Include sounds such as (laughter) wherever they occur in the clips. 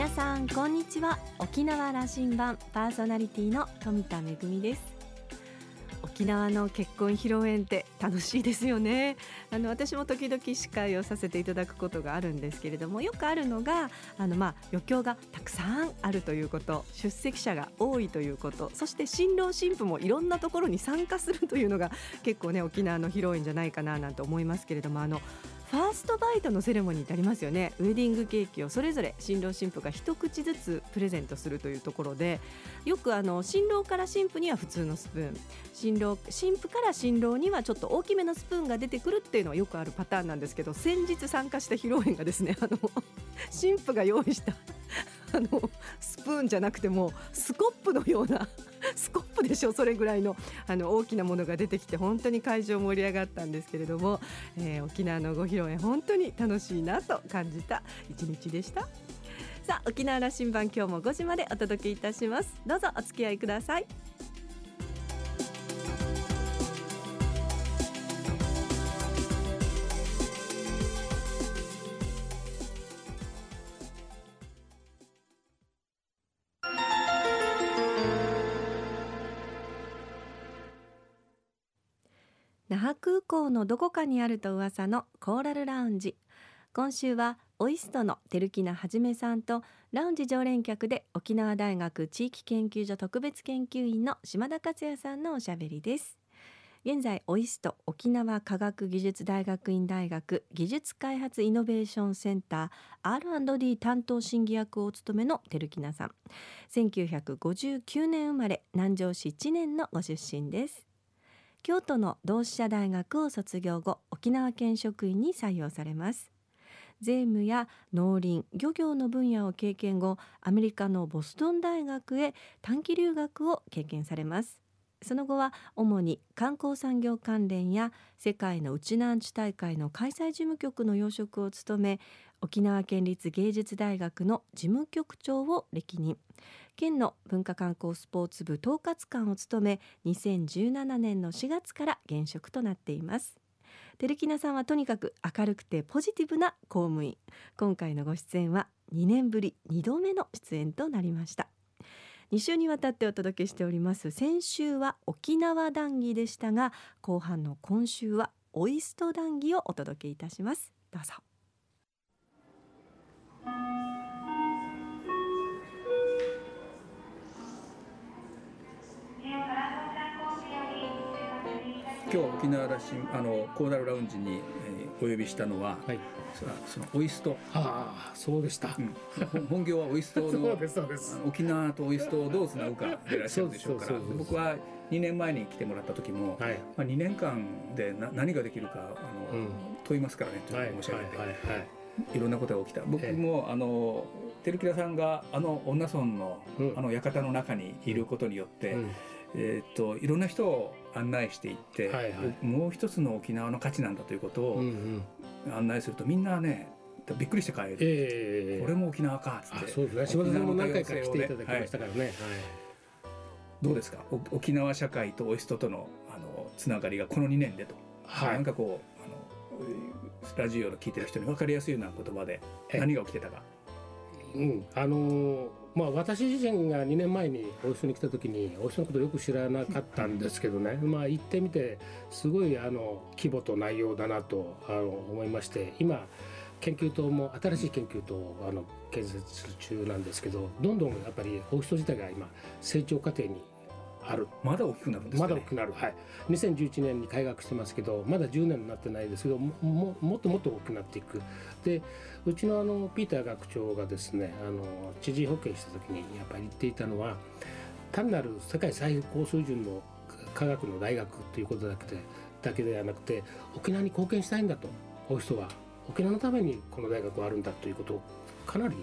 皆さんこんにちは。沖縄羅針盤パーソナリティの富田恵です。沖縄の結婚披露宴って楽しいですよね。あの私も時々司会をさせていただくことがあるんですけれどもよくあるのがあのまあ余興がたくさんあるということ出席者が多いということそして新郎新婦もいろんなところに参加するというのが結構ね沖縄の披露宴じゃないかななんて思いますけれどもあのファーストバイトのセレモニーってありますよね。ウェディングケーキをそれぞれ新郎新婦が一口ずつプレゼントするというところでよくあの新郎から新婦には普通のスプーン。新郎新婦から新郎にはちょっと大きめのスプーンが出てくるっていうのはよくあるパターンなんですけど先日参加した披露宴がですねあの新婦が用意したあのスプーンじゃなくてもスコップのような (laughs) スコップでしょそれぐらいのあの大きなものが出てきて本当に会場盛り上がったんですけれども、えー、沖縄のご披露宴本当に楽しいなと感じた一日でした。さあ沖縄羅針盤今日も5時までお届けいたします。どうぞお付き合いください。港のどこかにあると噂のコーラルラウンジ。今週はオイストの照木名はじめさんとラウンジ常連客で沖縄大学地域研究所特別研究員の島田克也さんのおしゃべりです。現在オイスト沖縄科学技術大学院大学技術開発イノベーションセンター R&D 担当審議役をお務めの照木名さん。1959年生まれ南城市知念のご出身です。京都の同志社大学を卒業後沖縄県職員に採用されます。税務や農林漁業の分野を経験後アメリカのボストン大学へ短期留学を経験されます。その後は主に観光産業関連や世界の内南地大会の開催事務局の要職を務め沖縄県立芸術大学の事務局長を歴任。県の文化観光スポーツ部統括官を務め2017年の4月から現職となっています。照木名さんはとにかく明るくてポジティブな公務員。今回のご出演は2年ぶり2度目の出演となりました。2週にわたってお届けしております。先週は沖縄談義でしたが後半の今週はオイスト談義をお届けいたします。どうぞ。今日沖縄羅針あのコーダルラウンジに、えー、お呼びしたのは、はい、そのオイスト。ああそうでした、うん、本業はオイストの (laughs) 沖縄とオイストをどうつなぐかでいらっしゃるでしょうから。僕は2年前に来てもらった時も、はい、まあ、2年間でな何ができるかあの、うん、問いますからねと申し上げて、はいはいはい、い。ろんなことが起きた。僕も、あの照木田さんがあの女村の、うん、あの館の中にいることによって、うんえー、っといろんな人を案内していって、はいはい、もう一つの沖縄の価値なんだということを案内するとみんなねびっくりして帰る、えー、これも沖縄かっつって。そうですね。島田さんも何回か来ていただきましたからね、はい、どうですか？沖縄社会とオイストとのあのつながりがこの2年でと、はい、なんかこうあのラジオを聞いてる人に分かりやすいような言葉で何が起きてたか。うん。あのーまあ、私自身が2年前に王将に来た時に王将のことよく知らなかったんですけどね、まあ、行ってみてすごいあの規模と内容だなとあの思いまして今研究棟も新しい研究棟をあの建設中なんですけどどんどんやっぱり王将自体が今成長過程にある。まだ大きくなるんですか、ね、まだ大きくなる。はい。2011年に開学してますけどまだ10年になってないですけどもももっともっと大きくなっていく。でうちのあのピーター学長がですねあの知事保険した時にやっぱり言っていたのは単なる世界最高水準の科学の大学ということだけでだけではなくて沖縄に貢献したいんだとお人は。沖縄のためにこの大学はあるんだということをかなり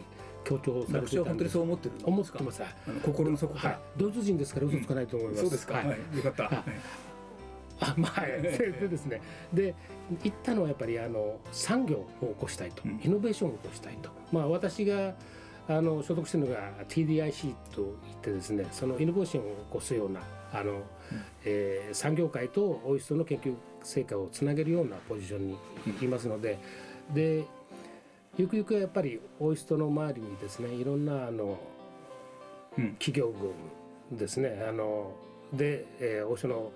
強調されてた本当にそう思ってる思ってます。心の底から、はい、ドイツ人ですから嘘つかないと思います、うん、そうですか、はい、よかった、はい。あまあ、(laughs) でですね。で行ったのはやっぱりあの産業を起こしたいと、イノベーションを起こしたいと、まあ、私があの所属しているのが TDIC といってですねそのイノベーションを起こすようなあの、うん、えー、産業界とオイストの研究成果をつなげるようなポジションにいますので、うん、でゆくゆくはやっぱりオイストの周りにですねいろんなあの、うん、企業群ですね。あので、えー、オイストの、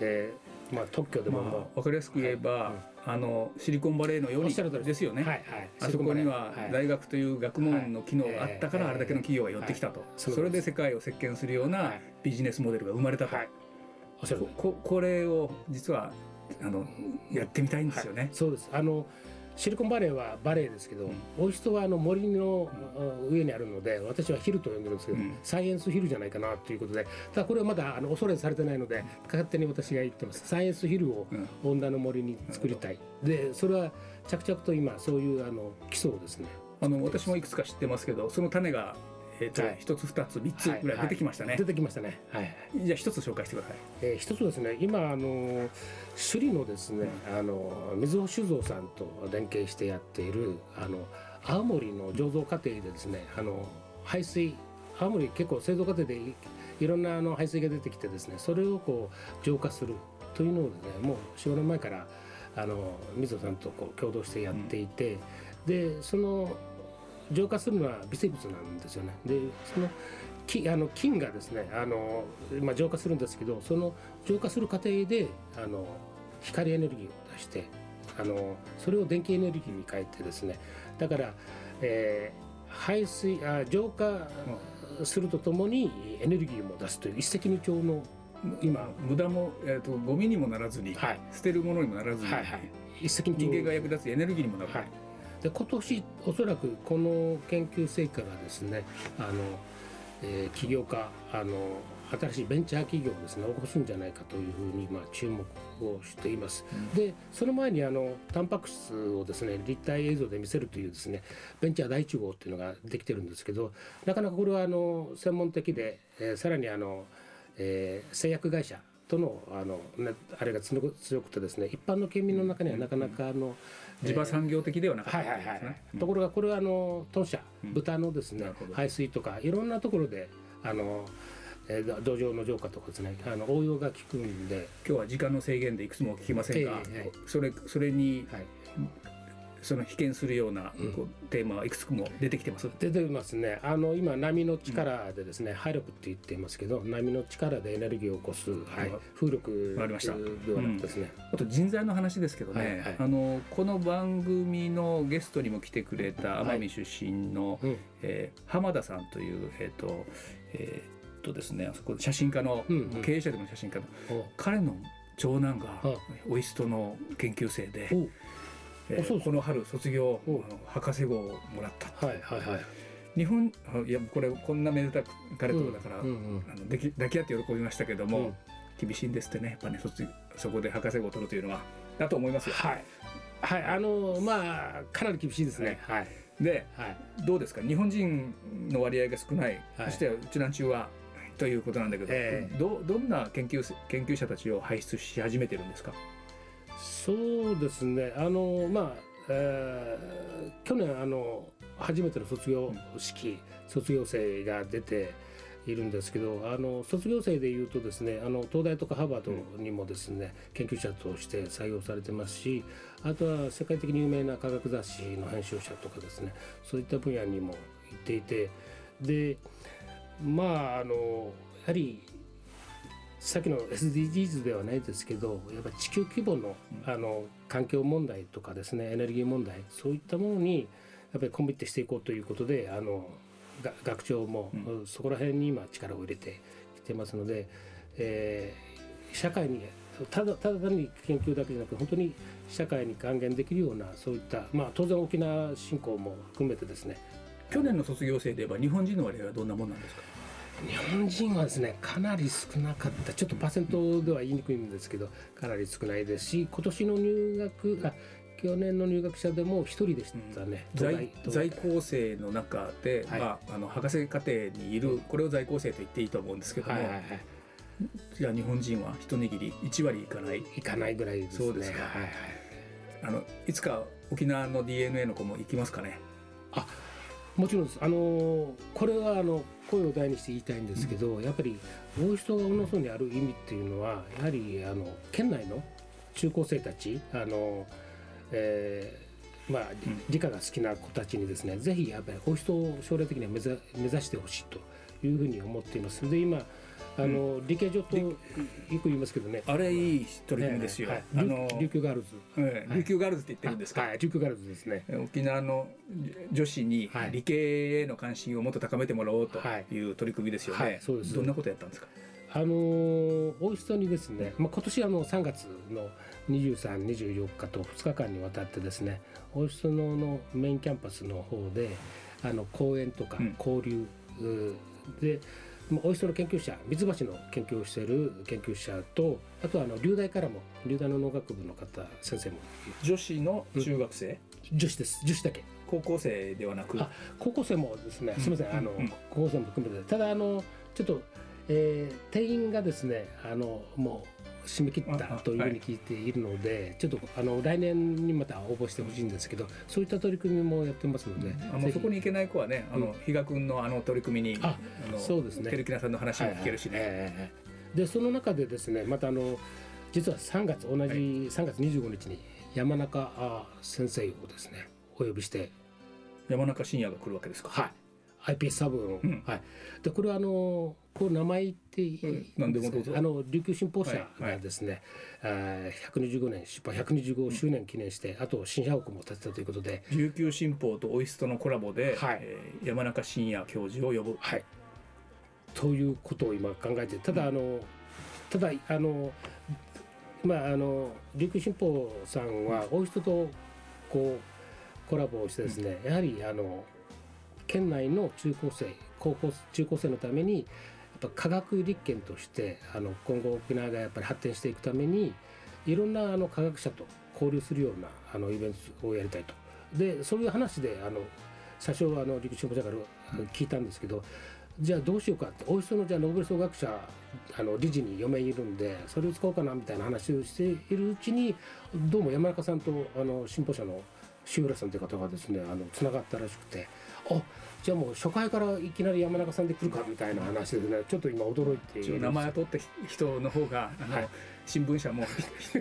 えーまあ、特許でも、まあ、分かりやすく言えば、はいうん、あのシリコンバレーのようにです。よね、はいはい、あそこには大学という学問の機能があったからあれだけの企業が寄ってきたと、それで世界を席巻するようなビジネスモデルが生ままれたと、ここれを実はあのやってみたいんですよね。そうです。あのシリコンバレーはバレーですけど、うん、オイストはあの森の上にあるので私はヒルと呼んでるんですけど、うん、サイエンスヒルじゃないかなということでただこれはまだあの恐れされてないので勝手に私が言ってます。サイエンスヒルを温暖の森に作りたい、うん、でそれは着々と今そういうあの基礎をですね。あの私もいくつか知ってますけどその種がえーと一、つ二つ三つぐらい出てきましたね、はいはい、出てきましたね、はい、じゃあ一つ紹介してください、えー、一つですね今あの首里のですね、うん、あの水尾酒造さんと連携してやっているあの青森の醸造過程でですねあの排水青森結構製造過程でいろんなあの排水が出てきてですねそれをこう浄化するというのをですねもう45年前からあの水尾さんとこう共同してやっていて、うん、でその浄化するのは微生物なんですよね。でそのきあの菌がですねあの、まあ、浄化するんですけどその浄化する過程であの光エネルギーを出してあのそれを電気エネルギーに変えてですねだから、えー、排水あ浄化するとともにエネルギーも出すという一石二鳥の今無駄も、えーと、ゴミにもならずに、はい、捨てるものにもならずに、はいはい、一石二鳥人間が役立つエネルギーにもなる。はいで今年おそらくこの研究成果がですねあの、えー、起業家あの新しいベンチャー企業をですね起こすんじゃないかというふうにまあ注目をしています。うん、でその前にあのタンパク質をですね立体映像で見せるというですねベンチャー第1号っていうのができてるんですけどなかなかこれはあの専門的で、えー、さらにあの、えー、製薬会社とのあの、ね、あれが強くてですね一般の県民の中にはなかなかあの、うん地場産業的ではなかったところがこれはあの豚舎、豚のですね排水とかいろんなところであのえー、土壌の浄化とかですねあの応用が効くんで。今日は時間の制限でいくつも聞きませんが、えー、それそれに、はい、その被験するような、こうテーマはいくつも出てきてます？出てますね。あの今波の力でですね、うん、ハイロプって言っていますけど波の力でエネルギーを起こす、はい、風力ありました。ね、うん、あと人材の話ですけどね、はいはい、あのこの番組のゲストにも来てくれた奄美出身の、はい、えー、浜田さんというえっ、ー、とえっ、ー、とですねあそこ写真家の、うんうん、経営者でも写真家の、彼の長男がオイストの研究生で。えー、この春卒業博士号をもらったはいはいはい。日本いやこれこんなめでたく彼とだから、うんうんうん、あの抱き抱き合って喜びましたけども、うん、厳しいんですってね。やっぱね卒そこで博士号を取るというのはだと思いますよ。はい、はい、あのまあかなり厳しいですね。はい、で、はい、どうですか？日本人の割合が少ない、はい、そしてうちなんちゅうはということなんだけど、えー、どどんな研究研究者たちを輩出し始めてるんですか？そうですね。あのまあ、えー、去年あの初めての卒業式、卒業生が出ているんですけどあの卒業生でいうとですねあの東大とかハーバードにもですね、研究者として採用されてますしあとは世界的に有名な科学雑誌の編集者とかですねそういった分野にも行っていてでまああのやはりさっきの SDGs ではないですけどやっぱ地球規模のあの環境問題とかですねエネルギー問題そういったものにやっぱりコミットしていこうということであの学長もそこら辺に今力を入れてきてますので、えー、社会にただただ単に研究だけじゃなく本当に社会に還元できるようなそういったまあ当然沖縄振興も含めてですね。去年の卒業生で言えば日本人の割合はどんなもんなんですか？日本人はですねかなり少なかった。ちょっとパーセントでは言いにくいんですけどかなり少ないですし今年の入学あ去年の入学者でも一人でしたね、うん、在在校生の中で、はい、まあ、あの博士課程にいるこれを在校生と言っていいと思うんですけども、はいはいはい、じゃあ日本人は一握り1割いかない。いかないぐらいですね。そうですか、はいはい、あのいつか沖縄の DNA の子も行きますかね。あもちろんです。あのこれはあの声を大にして言いたいんですけど、うん、やっぱり大人が小野荘にある意味っていうのはやはりあの県内の中高生たちあの、えまあ、理科が好きな子たちにですね、ぜひやっぱりお人を将来的には目指してほしいというふうに思っています。で今あの、理系上とよく言いますけどね。あれいい取り組みですよ、はい、あの琉球ガールズ、え琉球ガールズって言ってるんですか？はい。琉球ガールズですね。沖縄の女子に理系への関心をもっと高めてもらおうとい。う取り組みですよね、そうです。どんなことやったんですか？あのー、オイストにですね、まあ、今年あの3月の23、24日と2日間にわたってですねオイストのメインキャンパスの方であの講演とか交流、うん、でオイストの研究者三橋の研究をしている研究者とあとはあの流大からも流大の農学部の方先生も女子の中学生、うん、女子です。女子だけ。高校生ではなく？高校生もですねすみません、あの、高校生も含めて。ただあのちょっとえー、定員がですねあのもう締め切ったというふうに聞いているので、はい、ちょっとあの来年にまた応募してほしいんですけどそういった取り組みもやってますので、うん、あのそこに行けない子はねあの、比嘉君のあの取り組みにあそうですね。テルキナさんの話も聞けるしね。はいはい。えー、でその中でですねまたあの実は3月同じ3月25日に山中先生をですねお呼びして山中伸也が来るわけですか。はい iPS サブの、うん、はい、でこれはあのこう名前言っていいですか、あの琉球新報社がですね、はいはい、125年出版125周年記念して、うん、あと新社屋も建てたということで。琉球新報とオイストのコラボで、はい。えー、山中伸也教授を呼ぶ。はい、ということを今考えてただあの、ただあのまああの琉球新報さんはオイストとこうコラボをしてですね、やはりあの県内の中高生高校中高生のためにやっぱ科学立憲としてあの今後沖縄がやっぱり発展していくためにいろんなあの科学者と交流するようなあのイベントをやりたいと。でそういう話であの最初あの陸上者から聞いたんですけどじゃあどうしようかっておいしそうのじゃあノーベル総学者あの理事に嫁いるんでそれを使おうかなみたいな話をしているうちにどうも山中さんとあの進歩者の志浦さんという方がですねあのつながったらしくてあじゃあもう初回からいきなり山中さんで来るかみたいな話でねちょっと今驚いて名前を取った人の方があの、はい、新聞社も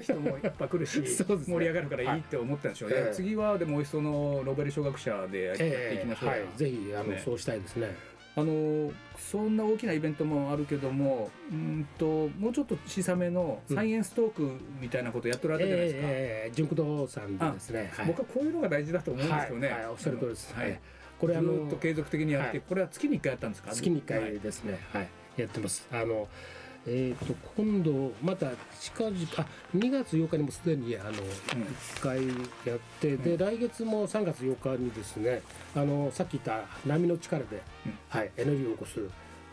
人もいっぱい来るし (laughs) ね、盛り上がるからいいって思ったんでしょうね、はい、次はでもおいしそうのノーベル賞学者でやっていきましょう、えー、はい、ぜひあの、ね、そうしたいですねあのそんな大きなイベントもあるけどもうんともうちょっと小さめのサイエンストークみたいなことやってられたじゃないですか、えー、純駆動さんですね、はい、僕はこういうのが大事だと思うんですよね、はい、おっしゃる通りです、はい。これあのずっと継続的にやって、はい、これは月に1回やったんですか？月に1回ですね、はい、やってます。あのえーと、今度また近々あ2月8日にもすでにあの、うん、1回やって、で来月も3月8日にですねあのさっき言った波の力で、うん、はい、エネルギーを起こす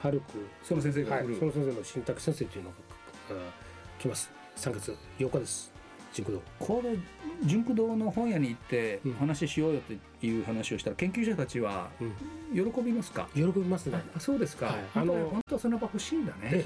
ハルクその先生が、はい、その先生の新宅先生というのが来ます。3月8日です。純駆動これ純駆動の本屋に行って話しようよという話をしたら、研究者たちは喜びますか、喜びますね。あそうですか、はい、あの本当はその場欲しいんだね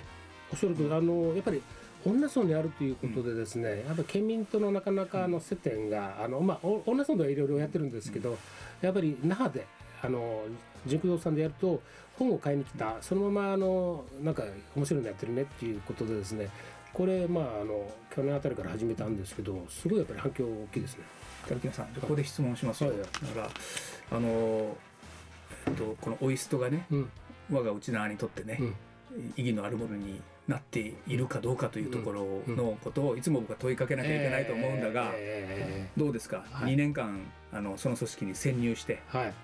おっしゃるとあのやっぱり女村にあるということでですね、うん、やっぱ県民とのなかなかの接点が、あのまあ女村ではいろいろやってるんですけど、うん、やっぱり那覇であの純駆動さんでやると本を買いに来たそのままあのなんか面白いのやってるねっていうことでですねこれまああの去年あたりから始めたんですけどすごいやっぱり反響大きいですね。田木さんここで質問しますよ、はい、だからあの、えっと、このオイストがね、うん、我が内縄にとってね、うん、意義のあるものになっているかどうかというところのことをいつも僕は問いかけなきゃいけないと思うんだが、どうですか、はい、2年間あのその組織に潜入して、はい、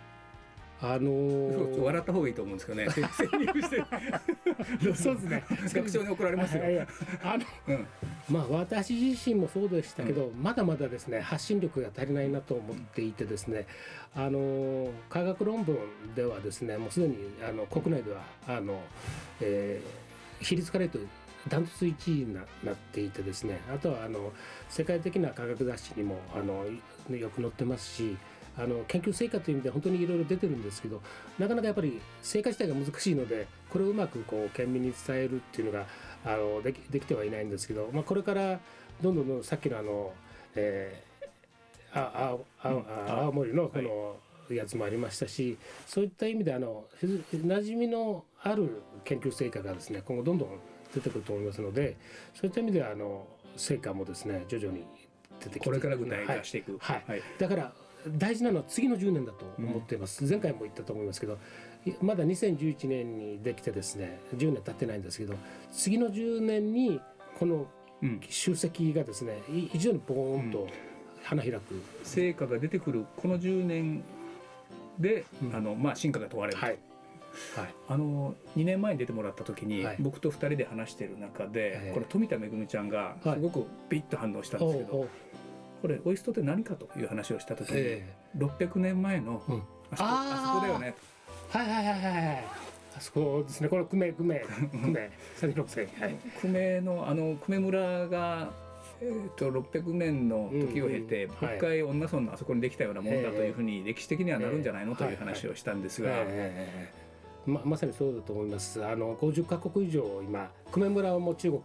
あのー、笑った方がいいと思うんですけどね。(laughs) 潜入して。(laughs) そうですね。学長に怒られますよ、あの、うん、まあ私自身もそうでしたけど、うん、まだまだですね発信力が足りないなと思っていてですねあの科学論文ではですねもうすでにあの国内ではあの、えー、比率から言うとダントツ1位になっていてですねあとはあの世界的な科学雑誌にもあのよく載ってますしあの研究成果という意味で本当にいろいろ出てるんですけどなかなかやっぱり成果自体が難しいのでこれをうまくこう県民に伝えるっていうのがあのできできてはいないんですけど、まあ、これからどんどんどんさっきのあの、えー、あああ青森のこの、やつもありましたしそういった意味であの馴染みのある研究成果がですね今後どんどん出てくると思いますのでそういった意味ではあの成果もですね徐々に出てきてこれから具体化していく、はい、はい、だから大事なのは次の10年だと思っています、うん、前回も言ったと思いますけどまだ2011年にできてですね10年経ってないんですけど次の10年にこの集積がですね、非常にボーンと花開く、成果が出てくるこの10年で、あのまあ、進化が問われる、はい。はい、あの2年前に出てもらった時に、はい、僕と2人で話している中で、これ富田恵ちゃんがすごくビッと反応したんですけど、これオイストって何かという話をした時に、えー、600年前の、うん、あそこあそこだよねはいはいはいはいあそこですね。これ久米久米。久米 (laughs) 三六世。はい。久米のあの久米村がえーと、と600年の時を経て、うんうん、もう一回恩納村のあそこにできたようなもんだというふうに歴史的にはなるんじゃないの？という話をしたんですが。ままさにそうだと思います。あの50カ国以上今久米村はもう中国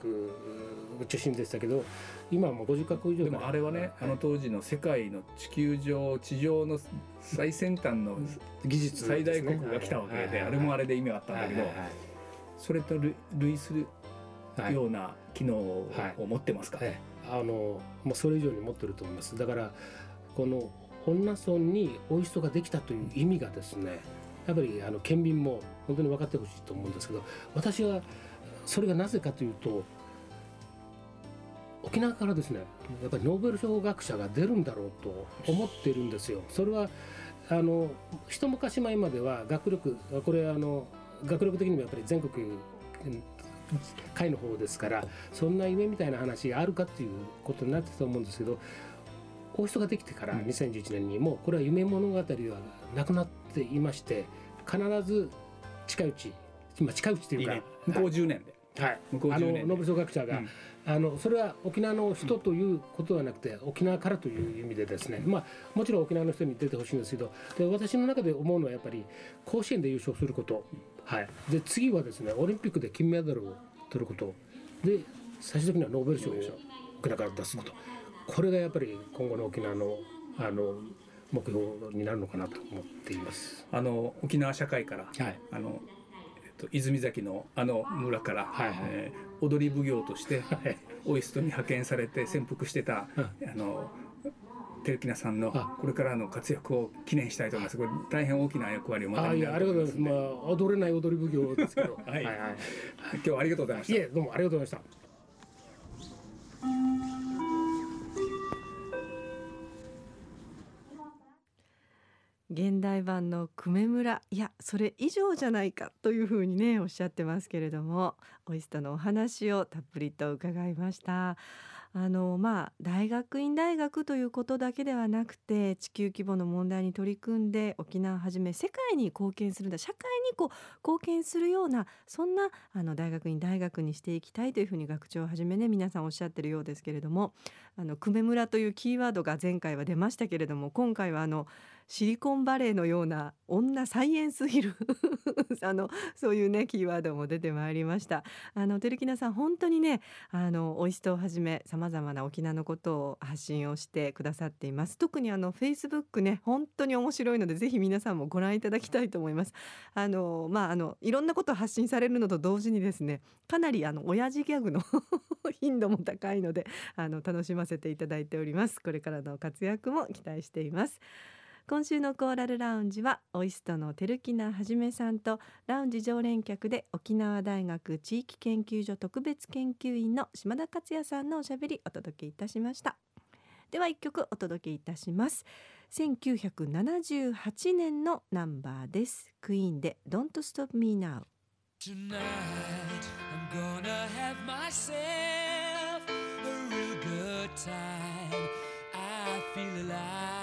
中心でしたけど今もう50カ国以上でもあれはね、はい、あの当時の世界の地球上地上の最先端の技術、最大国が来たわけで、あれもあれで意味があったんだけど、それと類するような機能を持ってますか、はい、あのもうそれ以上に持ってると思います。だからこの恩納村にオイストができたという意味がですねやっぱりあの県民も本当に分かってほしいと思うんですけど私はそれがなぜかというと沖縄からですねやっぱりノーベル賞学者が出るんだろうと思っているんですよ。それはあの一昔前までは学力これあの学力的にもやっぱり全国会の方ですからそんな夢みたいな話があるかっていうことになってたと思うんですけどこういう人ができてから2011年にもうこれは夢物語はなくなっていまして必ず近いうち今近いうちというか向こう10年で。はい、向こう10年で。あのノーベル賞学者が、うん。あのそれは沖縄の人ということではなくて、沖縄からという意味でですね、まあ、もちろん沖縄の人に出てほしいんですけどで私の中で思うのはやっぱり甲子園で優勝すること、はい、で次はですねオリンピックで金メダルを取ること。で最終的にはノーベル賞を沖縄から出すことこれがやっぱり今後の沖縄のあの目標になるのかなと思っています。あの沖縄社会から、はい、あのと泉崎のあの村から、はいはい、えー、踊り奉行としてオイストに派遣されて潜伏してた、あの照木さんのこれからの活躍を記念したいと思います。これ大変大きな役割をまたありがとうございます。まあ踊れない踊り奉行ですけど、はい、はいはい、今日はありがとうございました。いえどうもありがとうございました。現代版の久米村いやそれ以上じゃないかというふうにねおっしゃってますけれどもオイストのお話をたっぷりと伺いましたあのまあ大学院大学ということだけではなくて地球規模の問題に取り組んで沖縄をはじめ世界に貢献するんだ社会にこう貢献するようなそんなあの大学院大学にしていきたいというふうに学長をはじめね皆さんおっしゃってるようですけれどもあの久米村というキーワードが前回は出ましたけれども今回はあのシリコンバレーのような女サイエンスヒル (laughs) あのそういうねキーワードも出てまいりました。あの照木菜さん本当にねあのおいしとをはじめさまざまな沖縄のことを発信をしてくださっています。特にあのフェイスブックね本当に面白いのでぜひ皆さんもご覧いただきたいと思います。あのまああのいろんなことを発信されるのと同時にですねかなりあの親父ギャグの (laughs) 頻度も高いのであの楽しませていただいております。これからの活躍も期待しています。今週のコーラルラウンジはオイストの照木名はじめさんとラウンジ常連客で沖縄大学地域研究所特別研究員の島田克也さんのおしゃべりお届けいたしました。では一曲お届けいたします。1978年のナンバーです。クイーンで Don't Stop Me Now Tonight I'm gonna have myself a real good time. I feel alive.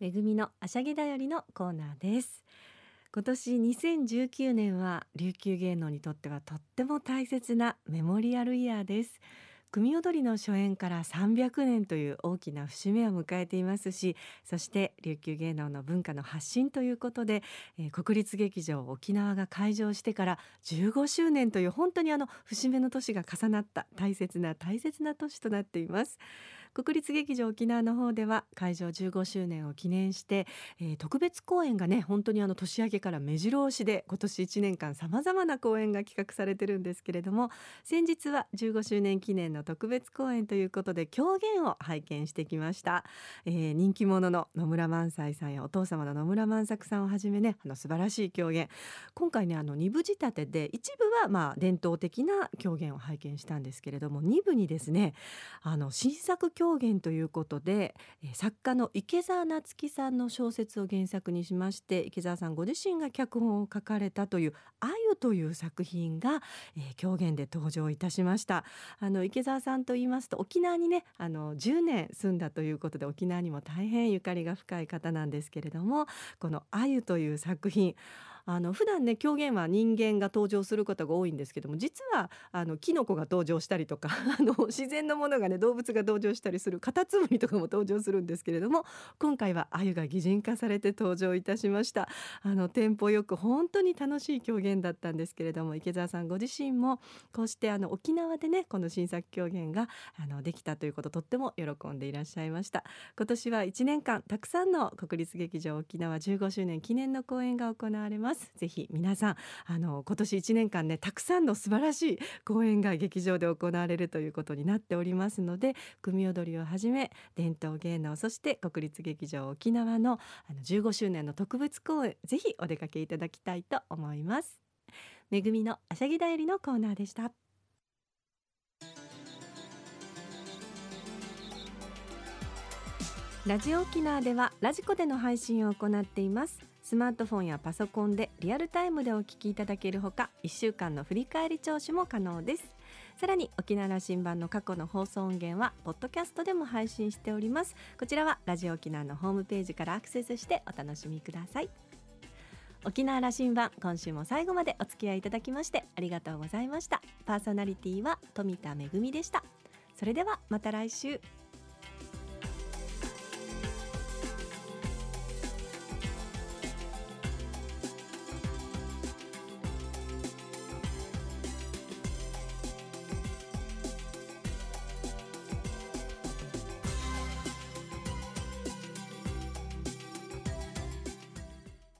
めぐみのあしゃぎだよりのコーナーです。今年2019年は琉球芸能にとってはとっても大切なメモリアルイヤーです。組踊りの初演から300年という大きな節目を迎えていますしそして琉球芸能の文化の発信ということで、えー、国立劇場沖縄が開場してから15周年という本当にあの節目の年が重なった大切な大切な年となっています。国立劇場沖縄の方では会場15周年を記念して、えー、特別公演がね本当にあの年明けから目白押しで今年1年間さまざまな公演が企画されてるんですけれども先日は15周年記念の特別公演ということで狂言を拝見してきました、えー、人気者の野村萬斎さんやお父様の野村万作さんをはじめねあの素晴らしい狂言。今回ねあの2部仕立てで一部はまあ伝統的な狂言を拝見したんですけれども2部にですねあの新作狂言ということで作家の池澤夏樹さんの小説を原作にしまして池澤さんご自身が脚本を書かれたという「あゆ」という作品が、えー、狂言で登場いたしました。あの池澤さんと言いますと沖縄にねあの10年住んだということで沖縄にも大変ゆかりが深い方なんですけれどもこの「あゆ」という作品あの普段ね狂言は人間が登場することが多いんですけども実はあのキノコが登場したりとか (laughs) あの自然のものがね動物が登場したりするカタツムリとかも登場するんですけれども今回は鮎が擬人化されて登場いたしました。あのテンポよく本当に楽しい狂言だったんですけれども池澤さんご自身もこうしてあの沖縄でねこの新作狂言があのできたということとっても喜んでいらっしゃいました。今年は1年間たくさんの国立劇場沖縄15周年記念の公演が行われます。ます。ぜひ皆さんあの今年1年間ねたくさんの素晴らしい公演が劇場で行われるということになっておりますので組踊りをはじめ伝統芸能そして国立劇場沖縄のあの15周年の特別公演ぜひお出かけいただきたいと思います。めぐみのあしゃぎだよりのコーナーでした。ラジオ沖縄ではラジコでの配信を行っています。スマートフォンやパソコンでリアルタイムでお聞きいただけるほか1週間の振り返り聴取も可能です。さらに沖縄羅針盤の過去の放送音源はポッドキャストでも配信しております。こちらはラジオ沖縄のホームページからアクセスしてお楽しみください。沖縄羅針盤今週も最後までお付き合いいただきましてありがとうございました。パーソナリティは富田恵でした。それではまた来週。